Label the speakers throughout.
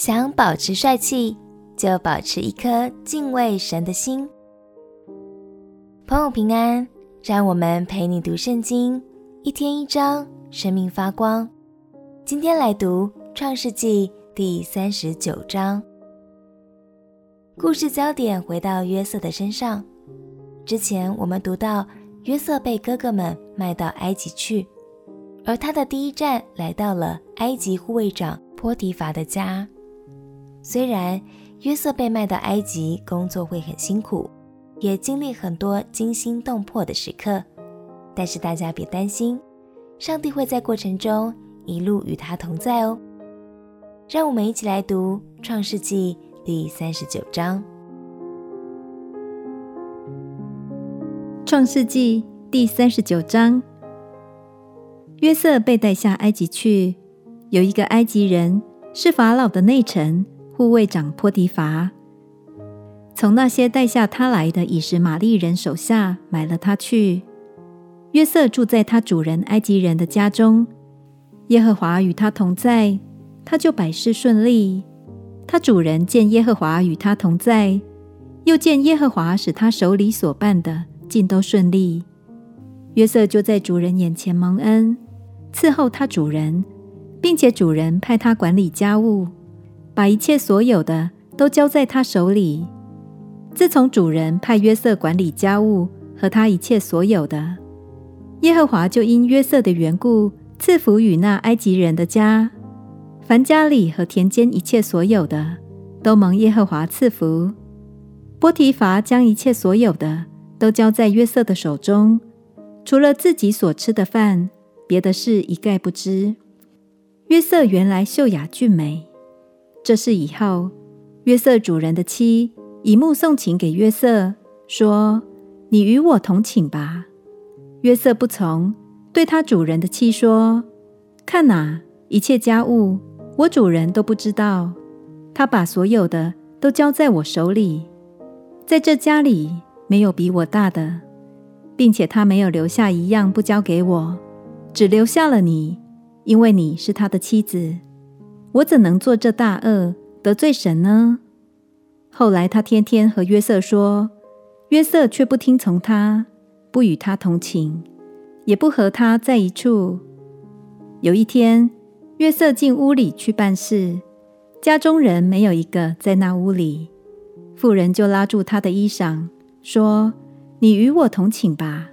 Speaker 1: 想保持帅气，就保持一颗敬畏神的心。朋友平安，让我们陪你读圣经，一天一章，生命发光。今天来读创世纪第三十九章。故事焦点回到约瑟的身上。之前我们读到约瑟被哥哥们卖到埃及去，而他的第一站来到了埃及护卫长波提乏的家。虽然约瑟被卖到埃及，工作会很辛苦，也经历很多惊心动魄的时刻，但是大家别担心，上帝会在过程中一路与他同在哦。让我们一起来读《创世纪》第三十九章。
Speaker 2: 《创世纪》第三十九章，约瑟被带下埃及去，有一个埃及人是法老的内臣。护卫长波提伐从那些带下他来的以实玛利人手下买了他去。约瑟住在他主人埃及人的家中，耶和华与他同在，他就百事顺利。他主人见耶和华与他同在，又见耶和华使他手里所办的尽都顺利。约瑟就在主人眼前蒙恩，伺候他主人，并且主人派他管理家务。把一切所有的都交在他手里。自从主人派约瑟管理家务和他一切所有的，耶和华就因约瑟的缘故赐福与那埃及人的家，凡家里和田间一切所有的，都蒙耶和华赐福。波提乏将一切所有的都交在约瑟的手中，除了自己所吃的饭，别的事一概不知。约瑟原来秀雅俊美。这事以后，约瑟主人的妻以目送情给约瑟，说：“你与我同寝吧。”约瑟不从，对他主人的妻说：“看哪，一切家务我主人都不知道。他把所有的都交在我手里，在这家里没有比我大的，并且他没有留下一样不交给我，只留下了你，因为你是他的妻子。”我怎能做这大恶，得罪神呢？后来他天天和约瑟说，约瑟却不听从他，不与他同寝，也不和他在一处。有一天，约瑟进屋里去办事，家中人没有一个在那屋里，妇人就拉住他的衣裳，说：“你与我同寝吧。”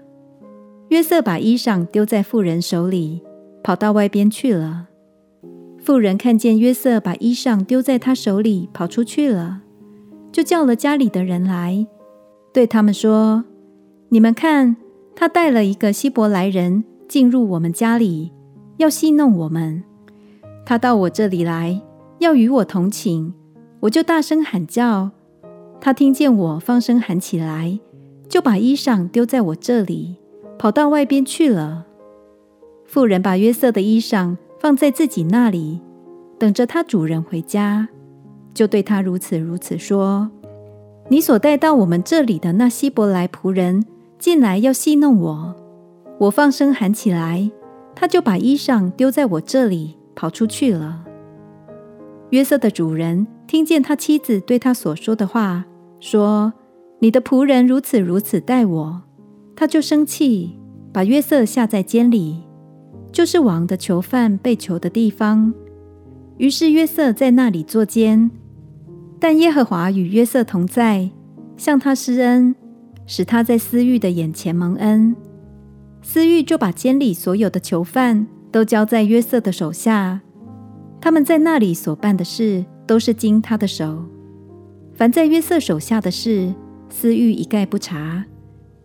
Speaker 2: 约瑟把衣裳丢在妇人手里，跑到外边去了。妇人看见约瑟把衣裳丢在他手里，跑出去了，就叫了家里的人来，对他们说：“你们看，他带了一个希伯来人进入我们家里，要戏弄我们。他到我这里来，要与我同寝，我就大声喊叫。他听见我放声喊起来，就把衣裳丢在我这里，跑到外边去了。”妇人把约瑟的衣裳。放在自己那里，等着他主人回家，就对他如此如此说：“你所带到我们这里的那希伯来仆人进来要戏弄我，我放声喊起来，他就把衣裳丢在我这里，跑出去了。”约瑟的主人听见他妻子对他所说的话，说：“你的仆人如此如此待我。”他就生气，把约瑟下在监里。就是王的囚犯被囚的地方。于是约瑟在那里坐监，但耶和华与约瑟同在，向他施恩，使他在私欲的眼前蒙恩。私欲就把监里所有的囚犯都交在约瑟的手下，他们在那里所办的事都是经他的手。凡在约瑟手下的事，私欲一概不查，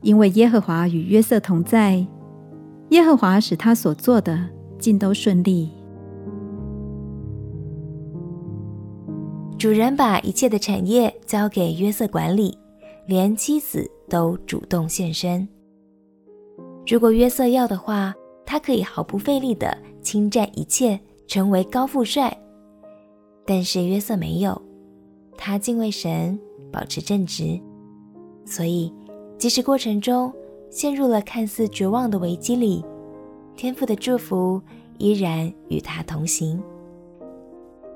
Speaker 2: 因为耶和华与约瑟同在。耶和华使他所做的尽都顺利。
Speaker 1: 主人把一切的产业交给约瑟管理，连妻子都主动献身。如果约瑟要的话，他可以毫不费力地侵占一切，成为高富帅。但是约瑟没有，他敬畏神，保持正直，所以即使过程中，陷入了看似绝望的危机里，天父的祝福依然与他同行。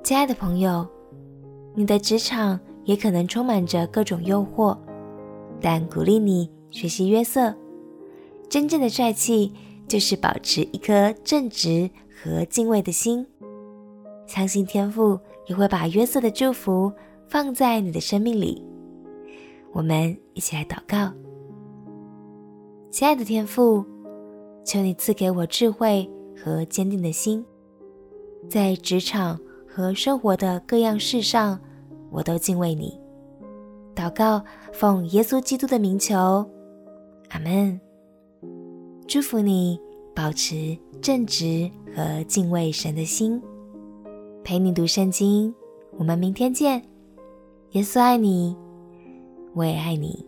Speaker 1: 亲爱的朋友，你的职场也可能充满着各种诱惑，但鼓励你学习约瑟。真正的帅气就是保持一颗正直和敬畏的心。相信天父也会把约瑟的祝福放在你的生命里。我们一起来祷告。亲爱的天父，求你赐给我智慧和坚定的心，在职场和生活的各样事上，我都敬畏你。祷告，奉耶稣基督的名求，阿门。祝福你，保持正直和敬畏神的心。陪你读圣经，我们明天见。耶稣爱你，我也爱你。